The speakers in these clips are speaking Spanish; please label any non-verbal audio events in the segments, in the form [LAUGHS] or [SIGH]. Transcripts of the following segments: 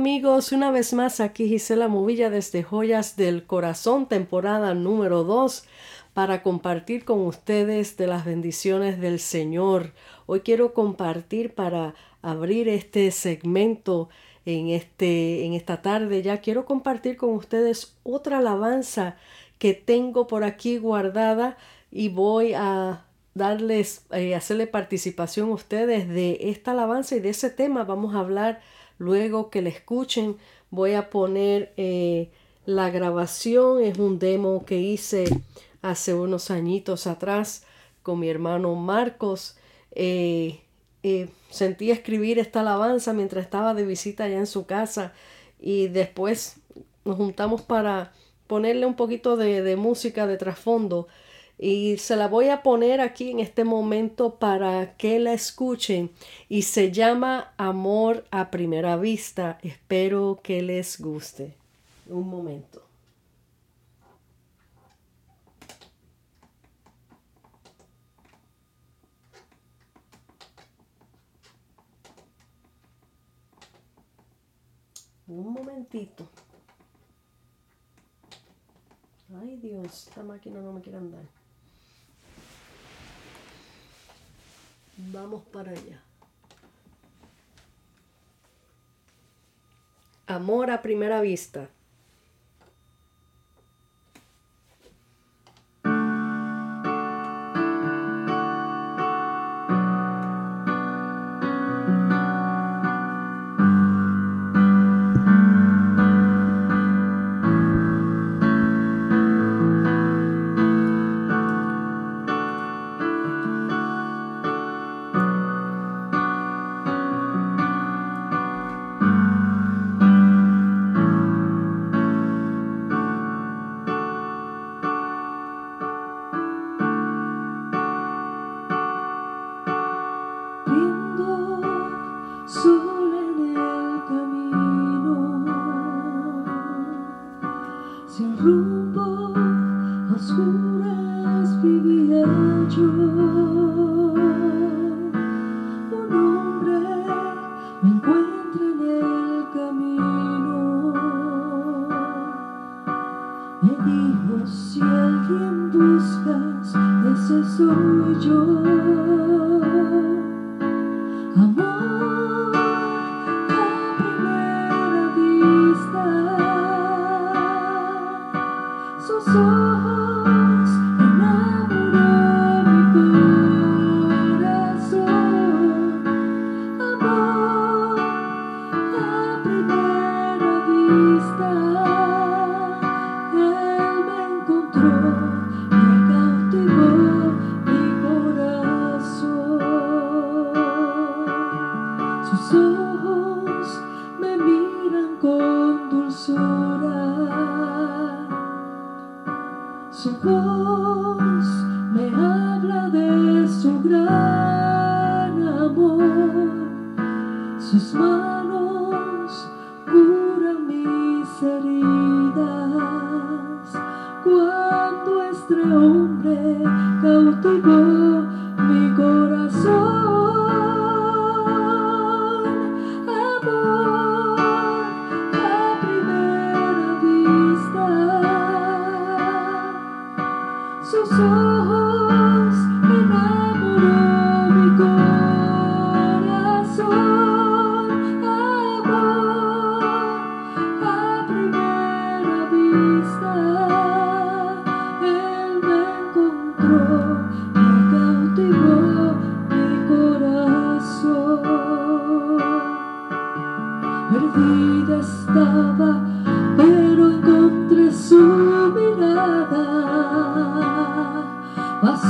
Amigos, una vez más aquí Gisela Movilla desde Joyas del Corazón, temporada número 2, para compartir con ustedes de las bendiciones del Señor. Hoy quiero compartir para abrir este segmento en, este, en esta tarde. Ya quiero compartir con ustedes otra alabanza que tengo por aquí guardada y voy a darles, eh, hacerle participación a ustedes de esta alabanza y de ese tema. Vamos a hablar Luego que la escuchen, voy a poner eh, la grabación. Es un demo que hice hace unos añitos atrás con mi hermano Marcos. Eh, eh, sentí escribir esta alabanza mientras estaba de visita allá en su casa y después nos juntamos para ponerle un poquito de, de música de trasfondo y se la voy a poner aquí en este momento para que la escuchen y se llama Amor a primera vista. Espero que les guste. Un momento. Un momentito. Ay Dios, esta máquina no me quiere andar. Vamos para allá. Amor a primera vista.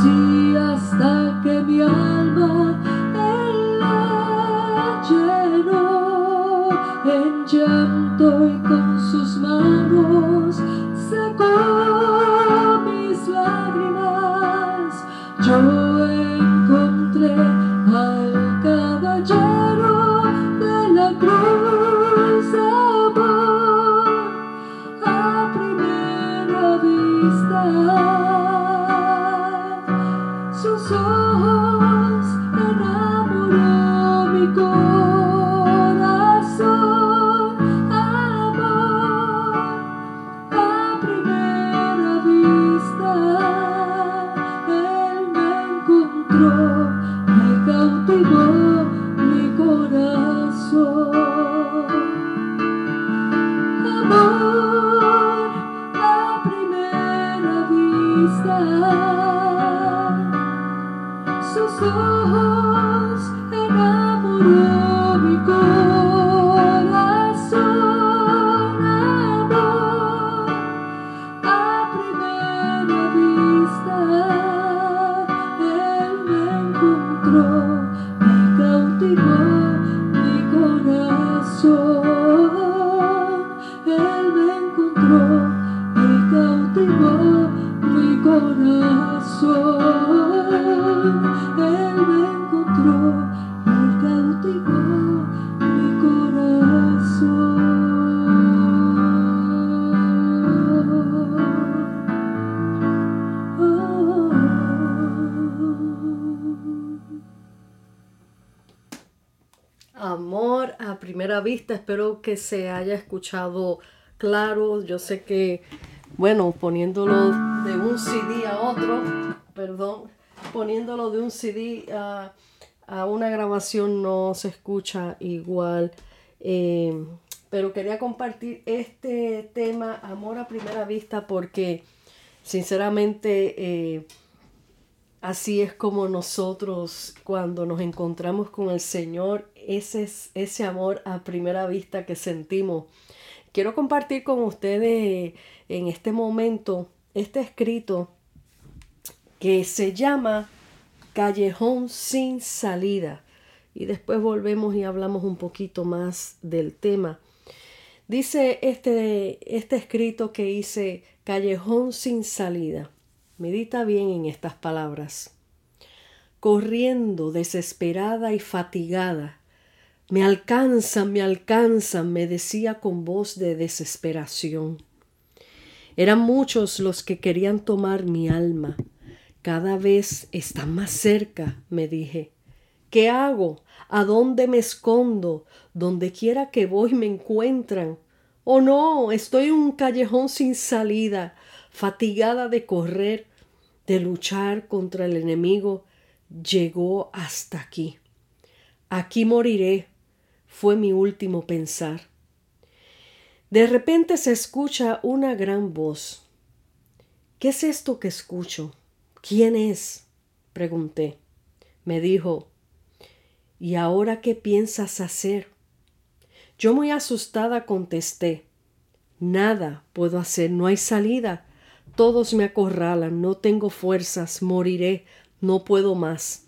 see Espero que se haya escuchado claro. Yo sé que, bueno, poniéndolo de un CD a otro, perdón, poniéndolo de un CD a, una grabación no se escucha igual. Eh, pero quería compartir este tema, amor a primera vista, porque sinceramente eh, así es como nosotros cuando nos encontramos con el Señor, ese es ese amor a primera vista que sentimos. Quiero compartir con ustedes en este momento este escrito que se llama Callejón sin salida. Y después volvemos y hablamos un poquito más del tema. Dice este, este escrito que hice Callejón sin salida. Medita bien en estas palabras. Corriendo, desesperada y fatigada. Me alcanzan, me alcanzan, me decía con voz de desesperación. Eran muchos los que querían tomar mi alma. Cada vez están más cerca, me dije. ¿Qué hago? ¿A dónde me escondo? Donde quiera que voy me encuentran. Oh no, estoy en un callejón sin salida, fatigada de correr, de luchar contra el enemigo. Llegó hasta aquí. Aquí moriré, fue mi último pensar. De repente se escucha una gran voz. ¿Qué es esto que escucho? ¿Quién es? pregunté. Me dijo, ¿Y ahora qué piensas hacer? Yo muy asustada contesté, Nada puedo hacer, no hay salida. Todos me acorralan, no tengo fuerzas, moriré, no puedo más.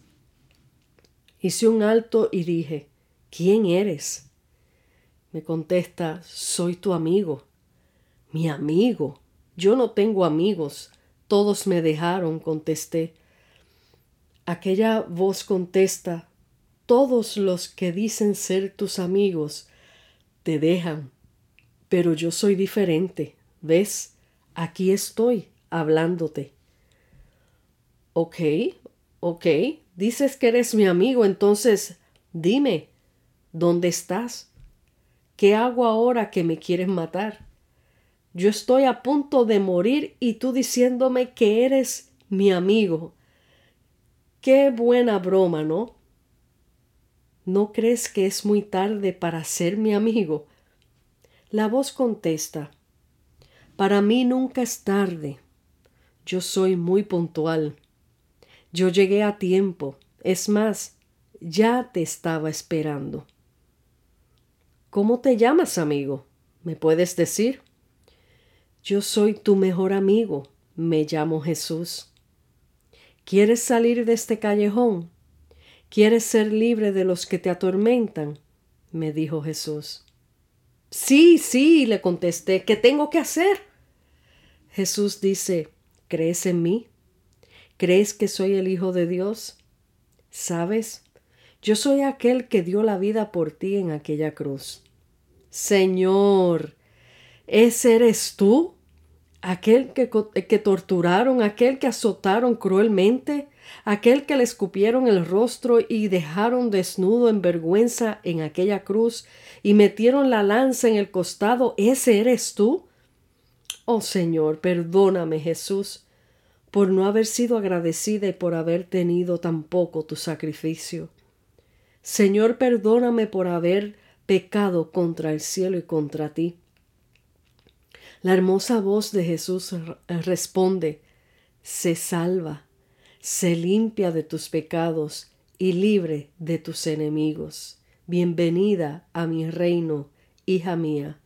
Hice un alto y dije, ¿quién eres? Me contesta, soy tu amigo. Mi amigo. Yo no tengo amigos. Todos me dejaron, contesté. Aquella voz contesta, todos los que dicen ser tus amigos te dejan, pero yo soy diferente, ¿ves? Aquí estoy hablándote. Ok, ok, dices que eres mi amigo, entonces dime, ¿dónde estás? ¿Qué hago ahora que me quieres matar? Yo estoy a punto de morir y tú diciéndome que eres mi amigo. Qué buena broma, ¿no? ¿No crees que es muy tarde para ser mi amigo? La voz contesta, Para mí nunca es tarde. Yo soy muy puntual. Yo llegué a tiempo. Es más, ya te estaba esperando. ¿Cómo te llamas, amigo? ¿Me puedes decir? Yo soy tu mejor amigo. Me llamo Jesús. ¿Quieres salir de este callejón? ¿Quieres ser libre de los que te atormentan? me dijo Jesús. Sí, sí, le contesté, ¿qué tengo que hacer? Jesús dice, ¿crees en mí? ¿Crees que soy el Hijo de Dios? ¿Sabes? Yo soy aquel que dio la vida por ti en aquella cruz. Señor, ¿ese eres tú? ¿Aquel que, que torturaron, aquel que azotaron cruelmente? aquel que le escupieron el rostro y dejaron desnudo en vergüenza en aquella cruz y metieron la lanza en el costado, ¿ese eres tú? Oh Señor, perdóname Jesús por no haber sido agradecida y por haber tenido tan poco tu sacrificio. Señor, perdóname por haber pecado contra el cielo y contra ti. La hermosa voz de Jesús responde, se salva se limpia de tus pecados y libre de tus enemigos. Bienvenida a mi reino, hija mía.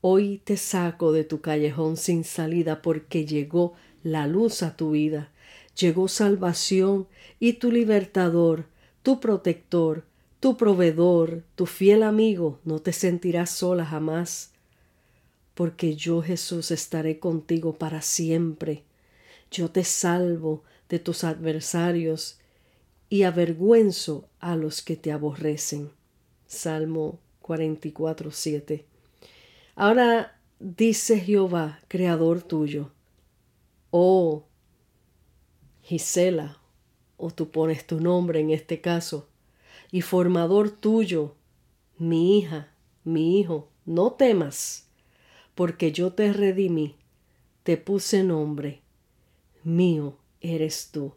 Hoy te saco de tu callejón sin salida porque llegó la luz a tu vida, llegó salvación y tu libertador, tu protector, tu proveedor, tu fiel amigo, no te sentirás sola jamás, porque yo Jesús estaré contigo para siempre. Yo te salvo, de tus adversarios y avergüenzo a los que te aborrecen. Salmo 44, 7. Ahora dice Jehová, creador tuyo, oh Gisela, o tú pones tu nombre en este caso, y formador tuyo, mi hija, mi hijo, no temas, porque yo te redimí, te puse nombre, mío eres tú.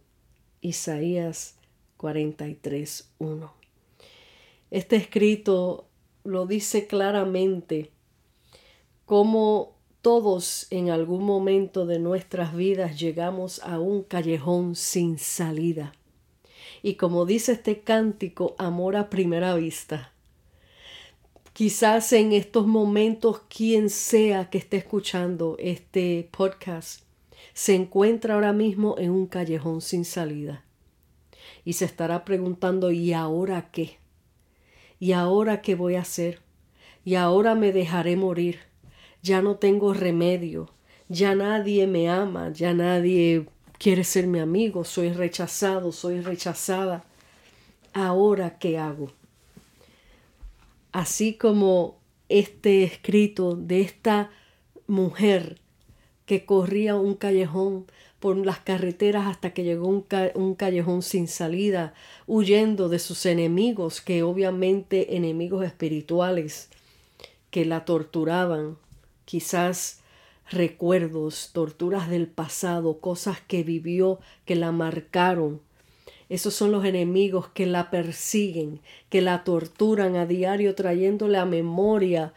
Isaías 43.1. Este escrito lo dice claramente como todos en algún momento de nuestras vidas llegamos a un callejón sin salida. Y como dice este cántico, amor a primera vista. Quizás en estos momentos quien sea que esté escuchando este podcast se encuentra ahora mismo en un callejón sin salida. Y se estará preguntando, ¿y ahora qué? ¿Y ahora qué voy a hacer? ¿Y ahora me dejaré morir? Ya no tengo remedio. Ya nadie me ama. Ya nadie quiere ser mi amigo. Soy rechazado, soy rechazada. ¿Ahora qué hago? Así como este escrito de esta mujer que corría un callejón por las carreteras hasta que llegó un, un, callejón sin salida, huyendo de sus enemigos, que obviamente enemigos espirituales, que la torturaban, quizás recuerdos, torturas del pasado, cosas que vivió, que la marcaron. Esos son los enemigos que la persiguen, que la torturan a diario, trayéndole a memoria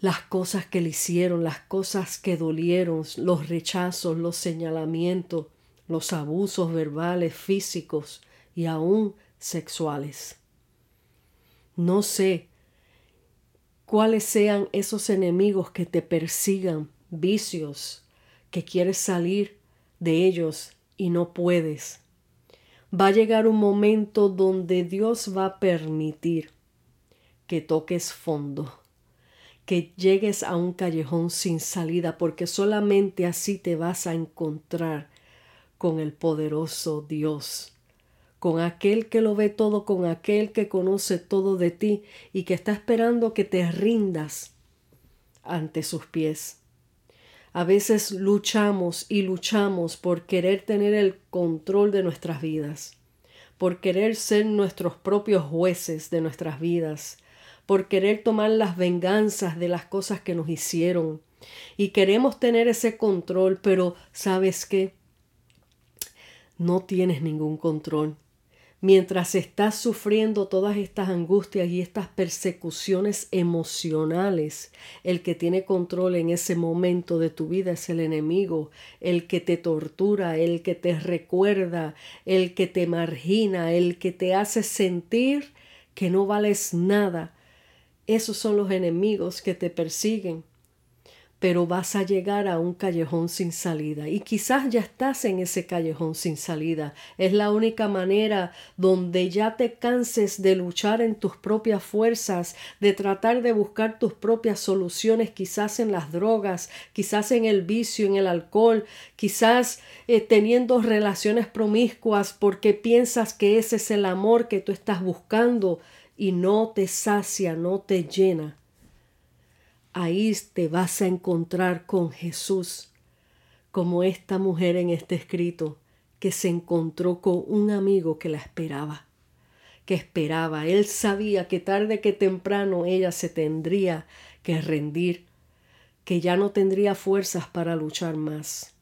las cosas que le hicieron, las cosas que dolieron, los rechazos, los señalamientos, los abusos verbales, físicos y aún sexuales. No sé cuáles sean esos enemigos que te persigan, vicios, que quieres salir de ellos y no puedes. Va a llegar un momento donde Dios va a permitir que toques fondo que llegues a un callejón sin salida, porque solamente así te vas a encontrar con el poderoso Dios, con aquel que lo ve todo, con aquel que conoce todo de ti y que está esperando que te rindas ante sus pies. A veces luchamos y luchamos por querer tener el control de nuestras vidas, por querer ser nuestros propios jueces de nuestras vidas, por querer tomar las venganzas de las cosas que nos hicieron. Y queremos tener ese control, pero ¿sabes qué? No tienes ningún control. Mientras estás sufriendo todas estas angustias y estas persecuciones emocionales, el que tiene control en ese momento de tu vida es el enemigo, el que te tortura, el que te recuerda, el que te margina, el que te hace sentir que no vales nada, esos son los enemigos que te persiguen. Pero vas a llegar a un callejón sin salida. Y quizás ya estás en ese callejón sin salida. Es la única manera donde ya te canses de luchar en tus propias fuerzas, de tratar de buscar tus propias soluciones, quizás en las drogas, quizás en el vicio, en el alcohol, quizás eh, teniendo relaciones promiscuas porque piensas que ese es el amor que tú estás buscando y no te sacia, no te llena, ahí te vas a encontrar con Jesús, como esta mujer en este escrito que se encontró con un amigo que la esperaba, que esperaba. Él sabía que tarde que temprano ella se tendría que rendir, que ya no tendría fuerzas para luchar más.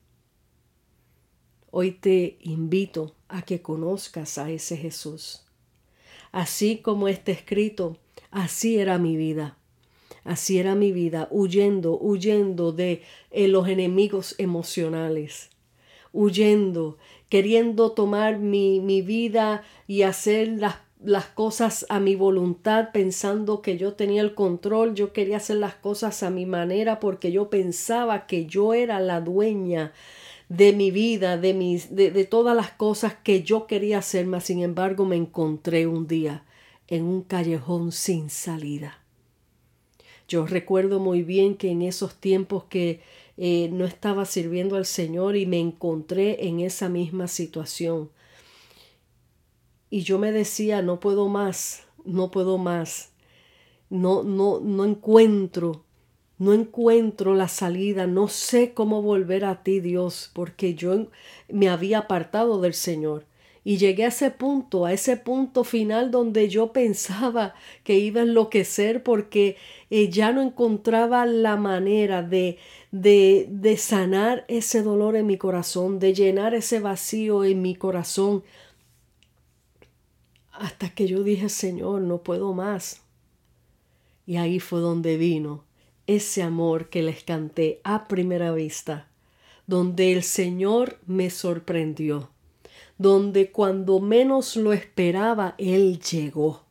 Hoy te invito a que conozcas a ese Jesús Así como está escrito, así era mi vida. Así era mi vida, huyendo, huyendo de eh, los enemigos emocionales, huyendo, queriendo tomar mi, mi vida y hacer las, las cosas a mi voluntad, pensando que yo tenía el control, yo quería hacer las cosas a mi manera porque yo pensaba que yo era la dueña de mi vida, de, mis, de, de todas las cosas que yo quería hacer, mas sin embargo me encontré un día en un callejón sin salida. Yo recuerdo muy bien que en esos tiempos que eh, no estaba sirviendo al Señor y me encontré en esa misma situación. Y yo me decía, no puedo más, no puedo más, no, no, no encuentro no encuentro la salida, no sé cómo volver a ti, Dios, porque yo me había apartado del Señor Y llegué a ese punto, a ese punto final donde yo pensaba que iba a enloquecer porque eh, ya no encontraba la manera de, de, de sanar ese dolor en mi corazón, de llenar ese vacío en mi corazón. Hasta que yo dije, Señor, no puedo más. Y ahí fue donde vino ese amor que les canté a primera vista, donde el Señor me sorprendió donde cuando menos lo esperaba, Él llegó,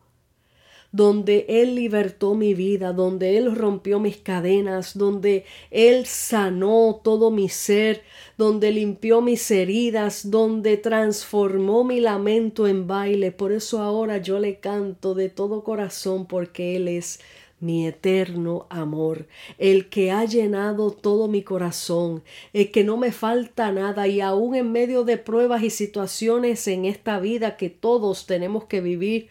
donde Él libertó mi vida, donde Él rompió mis cadenas, donde Él sanó todo mi ser, donde limpió mis heridas, donde transformó mi lamento en baile. Por eso ahora yo le canto de todo corazón porque Él es mi eterno amor, el que ha llenado todo mi corazón, el que no me falta nada y aún en medio de pruebas y situaciones en esta vida que todos tenemos que vivir,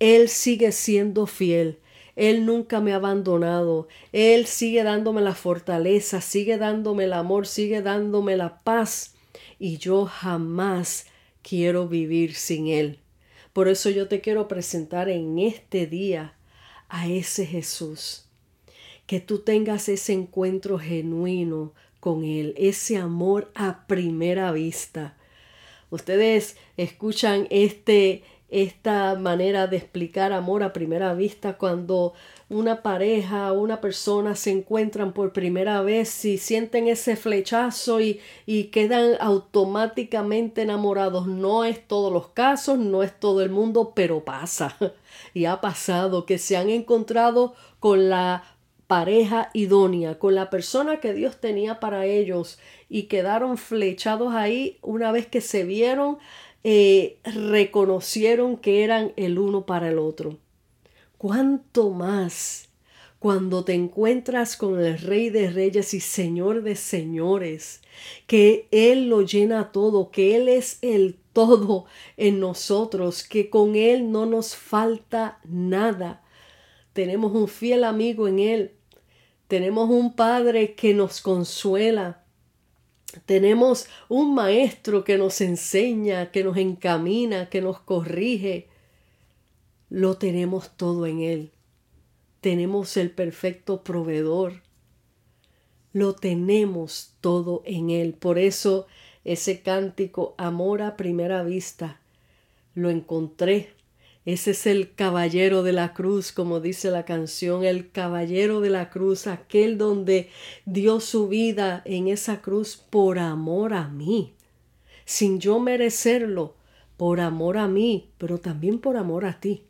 Él sigue siendo fiel. Él nunca me ha abandonado. Él sigue dándome la fortaleza, sigue dándome el amor, sigue dándome la paz. Y yo jamás quiero vivir sin Él. Por eso yo te quiero presentar en este día a ese Jesús, que tú tengas ese encuentro genuino con Él, ese amor a primera vista. Ustedes escuchan este, esta manera de explicar amor a primera vista cuando una pareja o una persona se encuentran por primera vez y sienten ese flechazo y, y quedan automáticamente enamorados. No es todos los casos, no es todo el mundo, pero pasa. [LAUGHS] Y ha pasado que se han encontrado con la pareja idónea, con la persona que Dios tenía para ellos y quedaron flechados ahí una vez que se vieron, eh, reconocieron que eran el uno para el otro. ¿Cuánto más cuando te encuentras con el Rey de Reyes y Señor de Señores, que Él lo llena todo, que Él es el todo en nosotros, que con Él no nos falta nada. Tenemos un fiel amigo en Él, tenemos un Padre que nos consuela, tenemos un Maestro que nos enseña, que nos encamina, que nos corrige. Lo tenemos todo en Él. Tenemos el perfecto proveedor. Lo tenemos todo en Él. Por eso ese cántico Amor a primera vista lo encontré. Ese es el caballero de la cruz, como dice la canción, el caballero de la cruz, aquel donde dio su vida en esa cruz por amor a mí, sin yo merecerlo, por amor a mí, pero también por amor a ti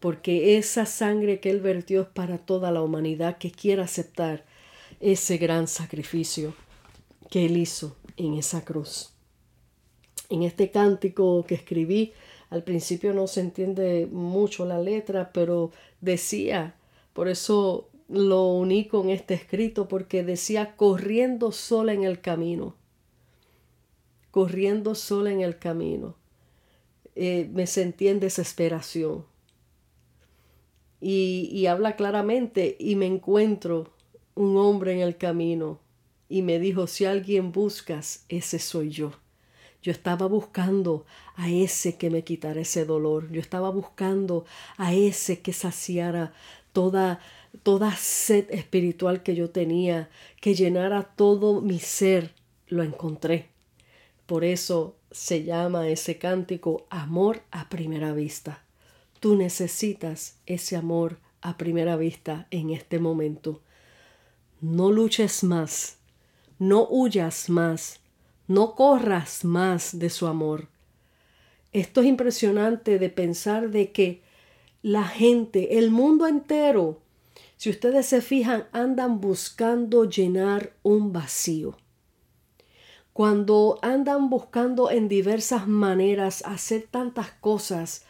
porque esa sangre que Él vertió es para toda la humanidad que quiera aceptar ese gran sacrificio que Él hizo en esa cruz. En este cántico que escribí, al principio no se entiende mucho la letra, pero decía, por eso lo uní con este escrito, porque decía corriendo sola en el camino, corriendo sola en el camino. Eh, me sentí en desesperación y, habla claramente y me encuentro un hombre en el camino y me dijo, si alguien buscas, ese soy yo. Yo estaba buscando a ese que me quitara ese dolor. Yo estaba buscando a ese que saciara toda, toda sed espiritual que yo tenía, que llenara todo mi ser. Lo encontré. Por eso se llama ese cántico Amor a primera vista. Tú necesitas ese amor a primera vista en este momento. No luches más, no huyas más, no corras más de su amor. Esto es impresionante de pensar de que la gente, el mundo entero, si ustedes se fijan, andan buscando llenar un vacío. Cuando andan buscando en diversas maneras hacer tantas cosas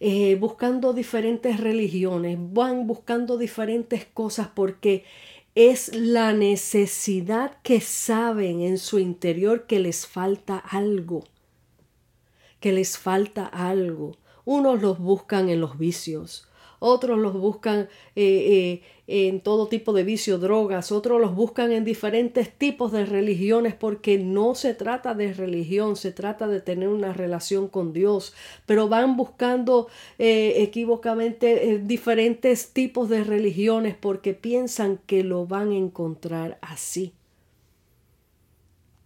eh, buscando diferentes religiones, van buscando diferentes cosas porque es la necesidad que saben en su interior que les falta algo, que les falta algo. Unos los buscan en los vicios, otros los buscan eh, eh, en todo tipo de vicio, drogas, otros los buscan en diferentes tipos de religiones porque no se trata de religión, se trata de tener una relación con Dios, pero van buscando eh, equivocamente diferentes tipos de religiones porque piensan que lo van a encontrar así.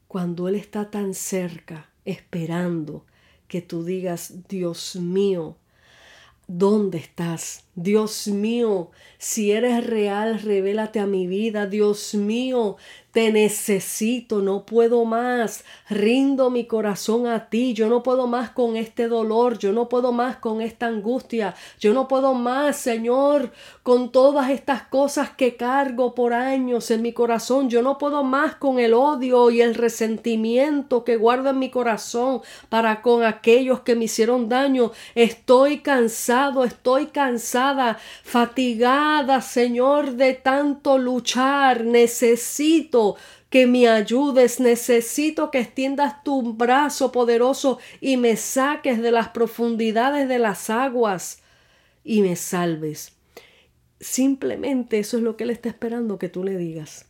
Cuando Él está tan cerca, esperando que tú digas, Dios mío, ¿dónde estás? Dios mío, si eres real, revélate a mi vida. Dios mío, te necesito, no puedo más. Rindo mi corazón a ti. Yo no puedo más con este dolor. Yo no puedo más con esta angustia. Yo no puedo más, Señor, con todas estas cosas que cargo por años en mi corazón. Yo no puedo más con el odio y el resentimiento que guardo en mi corazón para con aquellos que me hicieron daño. Estoy cansado, estoy fatigada, Señor, de tanto luchar. Necesito que me ayudes, necesito que extiendas tu brazo poderoso y me saques de las profundidades de las aguas y me salves. Simplemente eso es lo que Él está esperando que tú le digas.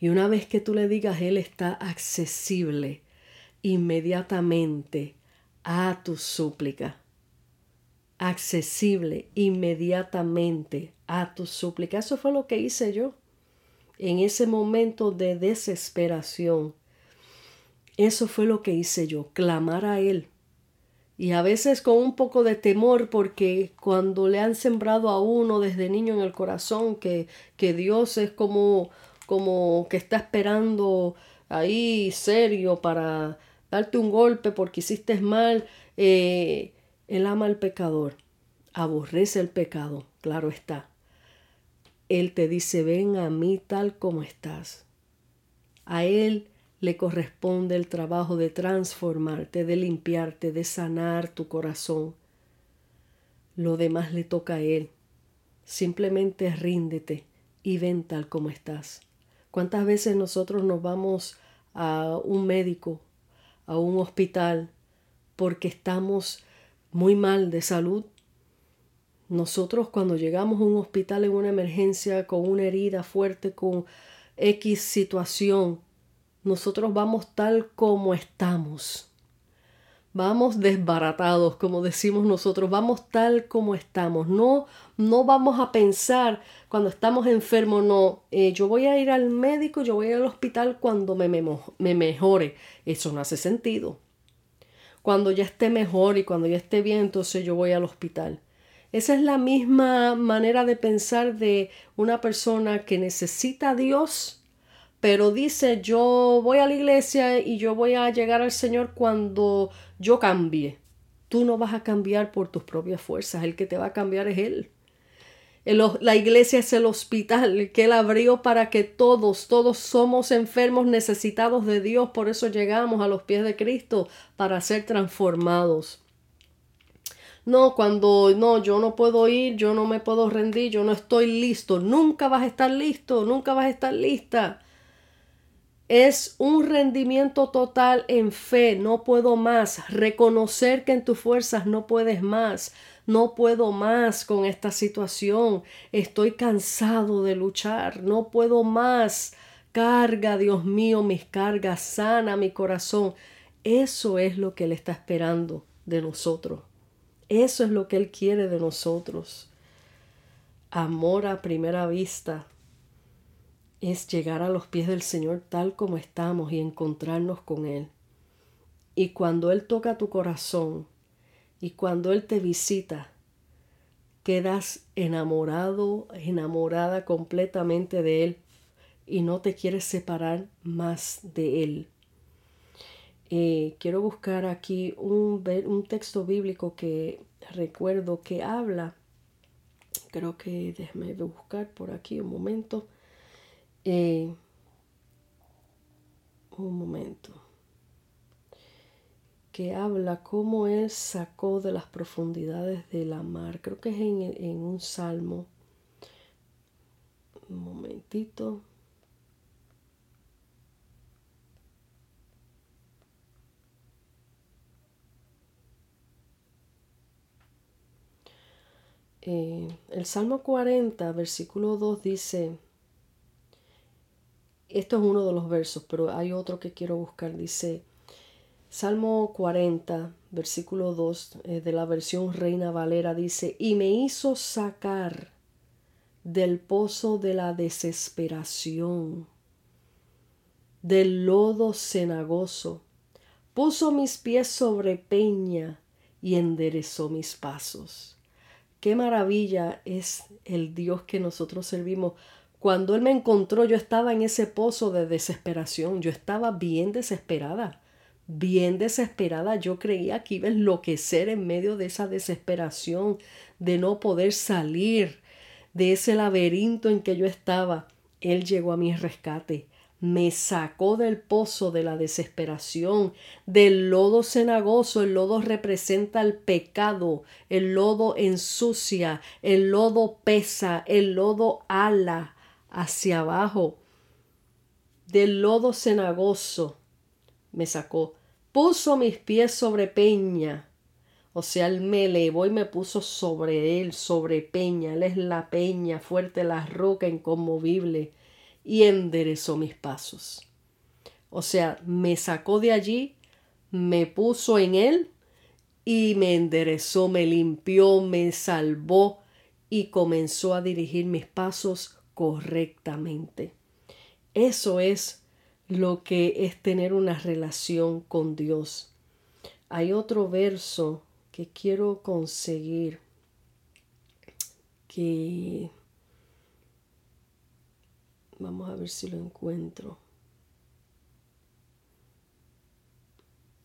Y una vez que tú le digas, Él está accesible inmediatamente a tu súplica. Accesible inmediatamente a tu súplica. Eso fue lo que hice yo en ese momento de desesperación. Eso fue lo que hice yo, clamar a Él. Y a veces con un poco de temor porque cuando le han sembrado a uno desde niño en el corazón que, que Dios es como, como que está esperando ahí serio para darte un golpe porque hiciste mal, eh, Él ama al pecador, aborrece el pecado, claro está. Él te dice, ven a mí tal como estás. A Él le corresponde el trabajo de transformarte, de limpiarte, de sanar tu corazón. Lo demás le toca a Él. Simplemente ríndete y ven tal como estás. ¿Cuántas veces nosotros nos vamos a un médico, a un hospital, porque estamos muy mal de salud nosotros cuando llegamos a un hospital en una emergencia con una herida fuerte, con X situación, nosotros vamos tal como estamos. Vamos desbaratados, como decimos nosotros, vamos tal como estamos. No, no vamos a pensar cuando estamos enfermos, no, eh, yo voy a ir al médico, yo voy a ir al hospital cuando me, me, me mejore. Eso no hace sentido. Cuando ya esté mejor y cuando ya esté bien, entonces yo voy al hospital. Esa es la misma manera de pensar de una persona que necesita a Dios, pero dice yo voy a la iglesia y yo voy a llegar al Señor cuando yo cambie. Tú no vas a cambiar por tus propias fuerzas, el que te va a cambiar es Él. La iglesia es el hospital que Él abrió para que todos, todos somos enfermos necesitados de Dios, por eso llegamos a los pies de Cristo para ser transformados. No, cuando no, yo no puedo ir, yo no me puedo rendir, yo no estoy listo. Nunca vas a estar listo, nunca vas a estar lista. Es un rendimiento total en fe, no puedo más. Reconocer que en tus fuerzas no puedes más. No puedo más con esta situación. Estoy cansado de luchar. No puedo más. Carga, Dios mío, mis cargas. Sana mi corazón. Eso es lo que Él está esperando de nosotros. Eso es lo que Él quiere de nosotros. Amor a primera vista es llegar a los pies del Señor tal como estamos y encontrarnos con Él. Y cuando Él toca tu corazón y cuando Él te visita, quedas enamorado, enamorada completamente de Él y no te quieres separar más de Él. Eh, quiero buscar aquí un, un texto bíblico que recuerdo que habla. Creo que déjeme buscar por aquí un momento. Eh, un momento. Que habla cómo él sacó de las profundidades de la mar. Creo que es en, en un salmo. Un momentito. Eh, el Salmo 40, versículo 2 dice, esto es uno de los versos, pero hay otro que quiero buscar, dice, Salmo 40, versículo 2 eh, de la versión Reina Valera dice, y me hizo sacar del pozo de la desesperación, del lodo cenagoso, puso mis pies sobre peña y enderezó mis pasos. Qué maravilla es el Dios que nosotros servimos. Cuando Él me encontró, yo estaba en ese pozo de desesperación. Yo estaba bien desesperada, bien desesperada. Yo creía que iba a enloquecer en medio de esa desesperación, de no poder salir de ese laberinto en que yo estaba. Él llegó a mi rescate me sacó del pozo de la desesperación, del lodo cenagoso. El lodo representa el pecado, el lodo ensucia, el lodo pesa, el lodo ala hacia abajo. Del lodo cenagoso me sacó. Puso mis pies sobre peña. O sea, él me elevó y me puso sobre él, sobre peña. Él es la peña fuerte, la roca inconmovible y enderezó mis pasos. O sea, me sacó de allí, me puso en él y me enderezó, me limpió, me salvó y comenzó a dirigir mis pasos correctamente. Eso es lo que es tener una relación con Dios. Hay otro verso que quiero conseguir que Vamos a ver si lo encuentro.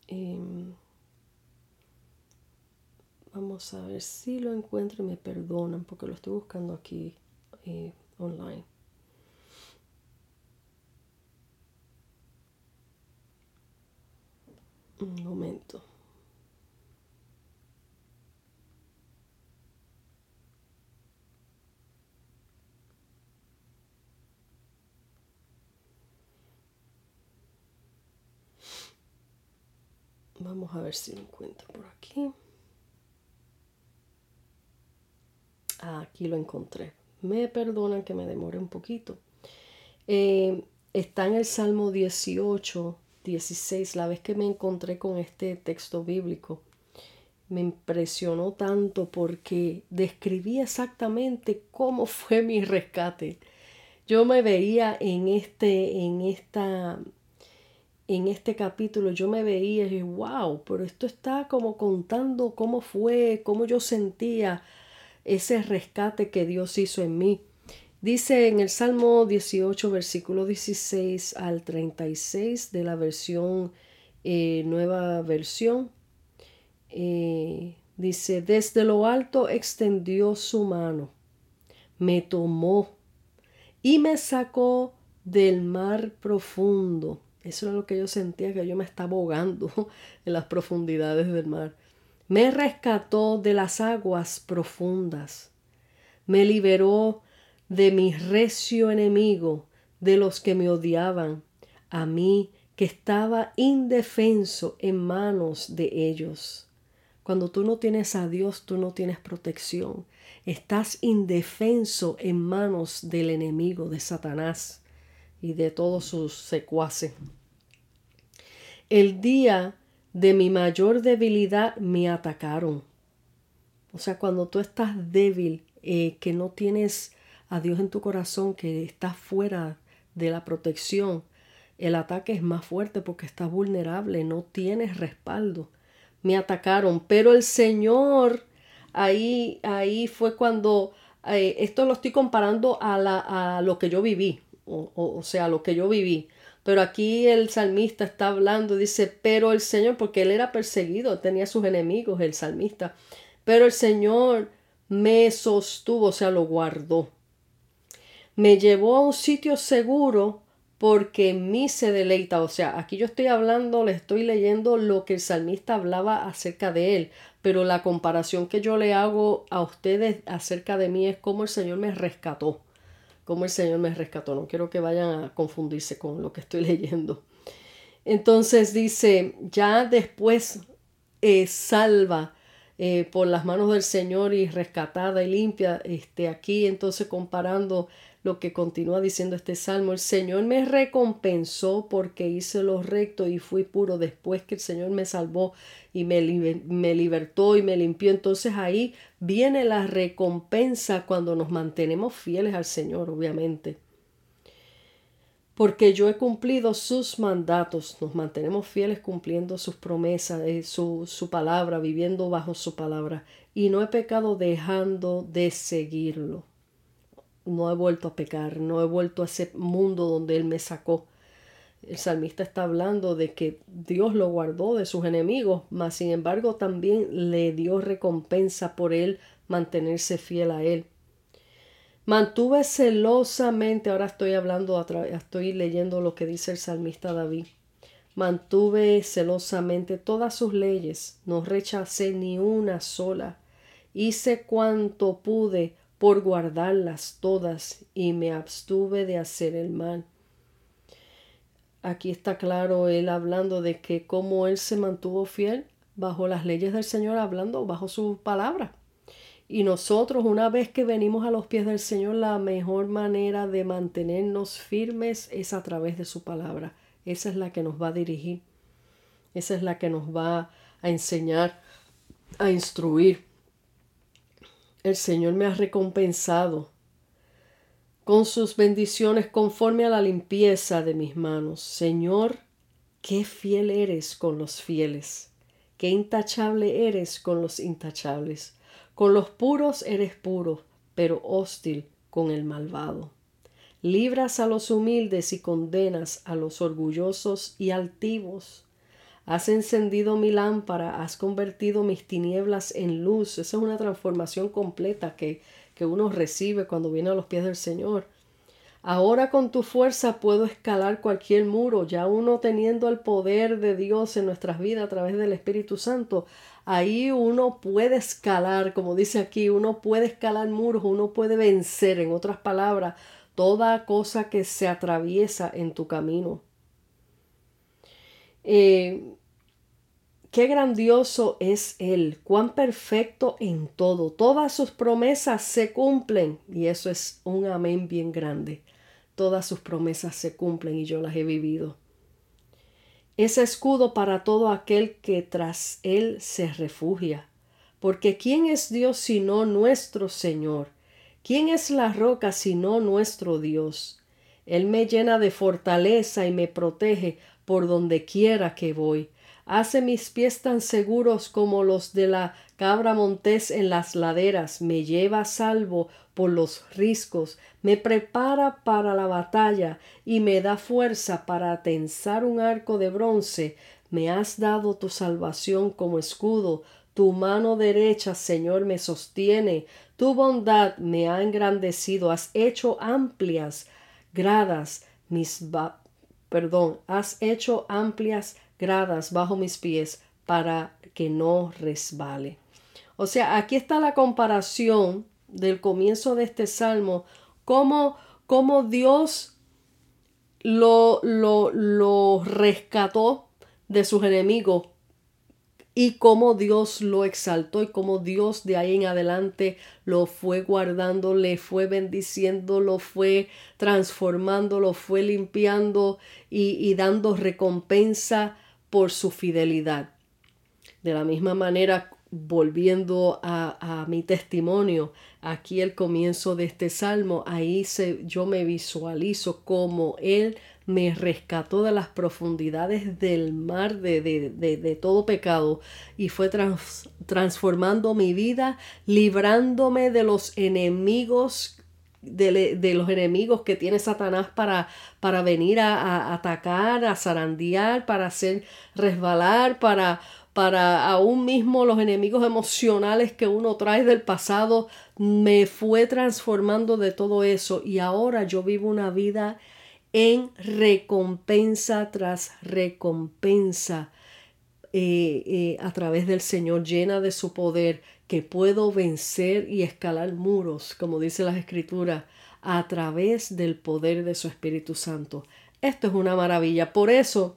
Em, vamos a ver si lo encuentro y me perdonan porque lo estoy buscando aquí eh, online. Un momento. Vamos a ver si lo encuentro por aquí. Ah, aquí lo encontré. Me perdonan que me demore un poquito. Eh, está en el Salmo 18, 16, la vez que me encontré con este texto bíblico. Me impresionó tanto porque describía exactamente cómo [LAUGHS] fue mi rescate. Yo me veía en este, en esta en este capítulo yo me veía y dije, wow, pero esto está como contando cómo fue, cómo yo sentía ese rescate que Dios hizo en mí. Dice en el Salmo 18, versículo 16 al 36 de la versión, eh, nueva versión, eh, dice, desde lo alto extendió su mano, me tomó y me sacó del mar profundo eso era lo que yo sentía, que yo me estaba ahogando [LAUGHS] en las profundidades del mar. Me rescató de las aguas profundas. Me liberó de mi recio enemigo, de los que me odiaban, a mí que estaba indefenso en manos de ellos. Cuando tú no tienes a Dios, tú no tienes protección. Estás indefenso en manos del enemigo, de Satanás y de todos sus secuaces. El día de mi mayor debilidad me atacaron. O sea, cuando tú estás débil, eh, que no tienes a Dios en tu corazón, que estás fuera de la protección, el ataque es más fuerte porque estás vulnerable, no tienes respaldo. Me atacaron, pero el Señor, ahí, ahí fue cuando, eh, esto lo estoy comparando a, la, a lo que yo viví o, sea, lo que yo viví. Pero aquí el salmista está hablando, dice, pero el Señor, porque él era perseguido, tenía sus enemigos, el salmista, pero el Señor me sostuvo, o sea, lo guardó. Me llevó a un sitio seguro porque en mí se deleita. O sea, aquí yo estoy hablando, le estoy leyendo lo que el salmista hablaba acerca de él, pero la comparación que yo le hago a ustedes acerca de mí es cómo el Señor me rescató cómo el Señor me rescató. No quiero que vayan a confundirse con lo que estoy [LAUGHS] leyendo. Entonces dice, ya después eh, salva eh, por las manos del Señor y rescatada y limpia. Este, aquí entonces comparando lo que continúa diciendo este salmo, el Señor me recompensó porque hice lo recto y fui puro después que el Señor me salvó y me, me libertó y me limpió. Entonces ahí viene la recompensa cuando nos mantenemos fieles al Señor, obviamente porque yo he cumplido sus mandatos, nos mantenemos fieles cumpliendo sus promesas, eh, su, su palabra, viviendo bajo su palabra, y no he pecado dejando de seguirlo. No he vuelto a pecar, no he vuelto a ese mundo donde Él me sacó. El salmista está hablando de que Dios lo guardó de sus enemigos, mas sin embargo también le dio recompensa por Él mantenerse fiel a Él. Mantuve celosamente, ahora estoy hablando, estoy leyendo lo que dice el salmista David. Mantuve celosamente todas sus leyes, no rechacé ni una sola. Hice cuanto pude por guardarlas todas y me abstuve de hacer el mal. Aquí está claro él hablando de que como él se mantuvo fiel bajo las leyes del Señor, hablando bajo su palabra. Y nosotros, una vez que venimos a los pies del Señor, la mejor manera de mantenernos firmes es a través de su palabra. Esa es la que nos va a dirigir. Esa es la que nos va a enseñar, a instruir. El Señor me ha recompensado con sus bendiciones conforme a la limpieza de mis manos. Señor, qué fiel eres con los fieles, qué intachable eres con los intachables. Con los puros eres puro, pero hostil con el malvado. Libras a los humildes y condenas a los orgullosos y altivos. Has encendido mi lámpara, has convertido mis tinieblas en luz. Esa es una transformación completa que, que uno recibe cuando viene a los pies del Señor. Ahora con tu fuerza puedo escalar cualquier muro, ya uno teniendo el poder de Dios en nuestras vidas a través del Espíritu Santo, ahí uno puede escalar, como dice aquí, uno puede escalar muros, uno puede vencer, en otras palabras, toda cosa que se atraviesa en tu camino. Eh, Qué grandioso es Él, cuán perfecto en todo. Todas sus promesas se cumplen y eso es un amén bien grande todas sus promesas se cumplen y yo las he vivido. Es escudo para todo aquel que tras él se refugia. Porque ¿quién es Dios sino nuestro Señor? ¿Quién es la roca sino nuestro Dios? Él me llena de fortaleza y me protege por donde quiera que voy. Hace mis pies tan seguros como los de la cabra montés en las laderas, me lleva a salvo por los riscos, me prepara para la batalla y me da fuerza para tensar un arco de bronce. Me has dado tu salvación como escudo, tu mano derecha, Señor, me sostiene, tu bondad me ha engrandecido, has hecho amplias gradas mis perdón, has hecho amplias gradas bajo mis pies para que no resbale. O sea, aquí está la comparación del comienzo de este salmo, cómo, cómo Dios lo, lo, lo rescató de sus enemigos y cómo Dios lo exaltó y cómo Dios de ahí en adelante lo fue guardando, le fue bendiciendo, lo fue transformando, lo fue limpiando y, dando recompensa por su fidelidad. De la misma manera, volviendo a, mi testimonio, aquí el comienzo de este salmo, ahí se, yo me visualizo como Él me rescató de las profundidades del mar de, de, todo pecado y fue transformando mi vida, librándome de los enemigos de, los enemigos que tiene Satanás para, para venir a, a, atacar, a zarandear, para hacer resbalar, para, para aún mismo los enemigos emocionales que uno trae del pasado, me fue transformando de todo eso. Y ahora yo vivo una vida en recompensa tras recompensa eh, eh, a través del Señor, llena de su poder, que puedo vencer y escalar muros, como dice la Escritura, a través del poder de su Espíritu Santo. Esto es una maravilla. Por eso,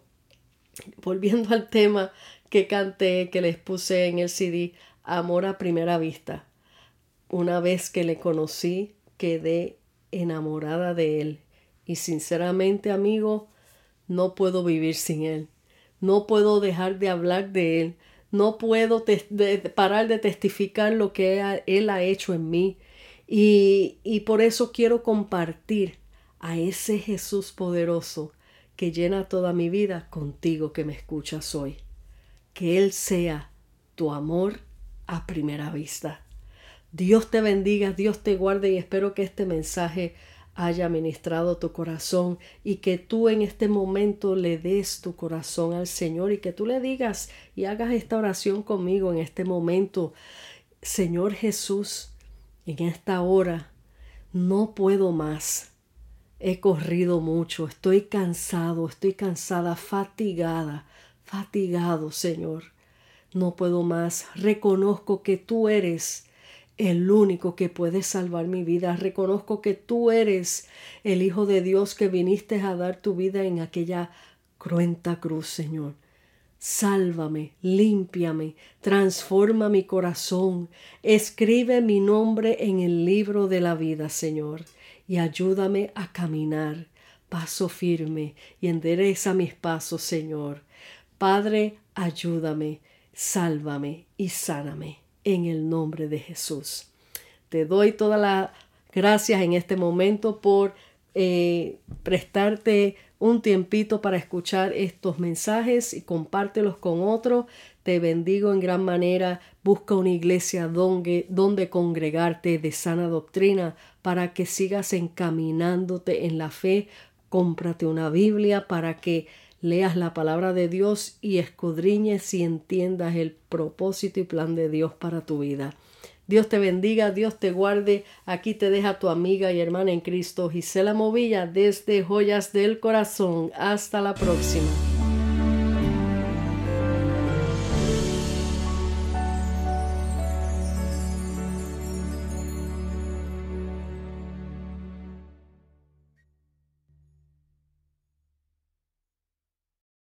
volviendo al tema que canté, que les puse en el CD, amor a primera vista. Una vez que le conocí, quedé enamorada de él. Y sinceramente, amigo, no puedo vivir sin él. No puedo dejar de hablar de él. No puedo parar de testificar lo que él ha hecho en mí. Y, y por eso quiero compartir a ese Jesús poderoso que llena toda mi vida contigo que me escuchas hoy. Que Él sea tu amor a primera vista. Dios te bendiga, Dios te guarde y espero que este mensaje haya ministrado tu corazón y que tú en este momento le des tu corazón al Señor y que tú le digas y hagas esta oración conmigo en este momento. Señor Jesús, en esta hora no puedo más. He corrido mucho, estoy cansado, estoy cansada, fatigada, fatigado, Señor. No puedo más. Reconozco que tú eres el único que puede salvar mi vida. Reconozco que tú eres el Hijo de Dios que viniste a dar tu vida en aquella cruenta cruz, Señor. Sálvame, límpiame, transforma mi corazón, escribe mi nombre en el libro de la vida, Señor y ayúdame a caminar paso firme y endereza mis pasos, Señor. Padre, ayúdame, sálvame y sáname en el nombre de Jesús. Te doy todas las gracias en este momento por eh, prestarte un tiempito para escuchar estos mensajes y compártelos con otros. Te bendigo en gran manera. Busca una iglesia donde, donde congregarte de sana doctrina para que sigas encaminándote en la fe. Cómprate una Biblia para que leas la palabra de Dios y escudriñes y entiendas el propósito y plan de Dios para tu vida. Dios te bendiga, Dios te guarde. Aquí te deja tu amiga y hermana en Cristo, Gisela Movilla, desde Joyas del Corazón. Hasta la próxima.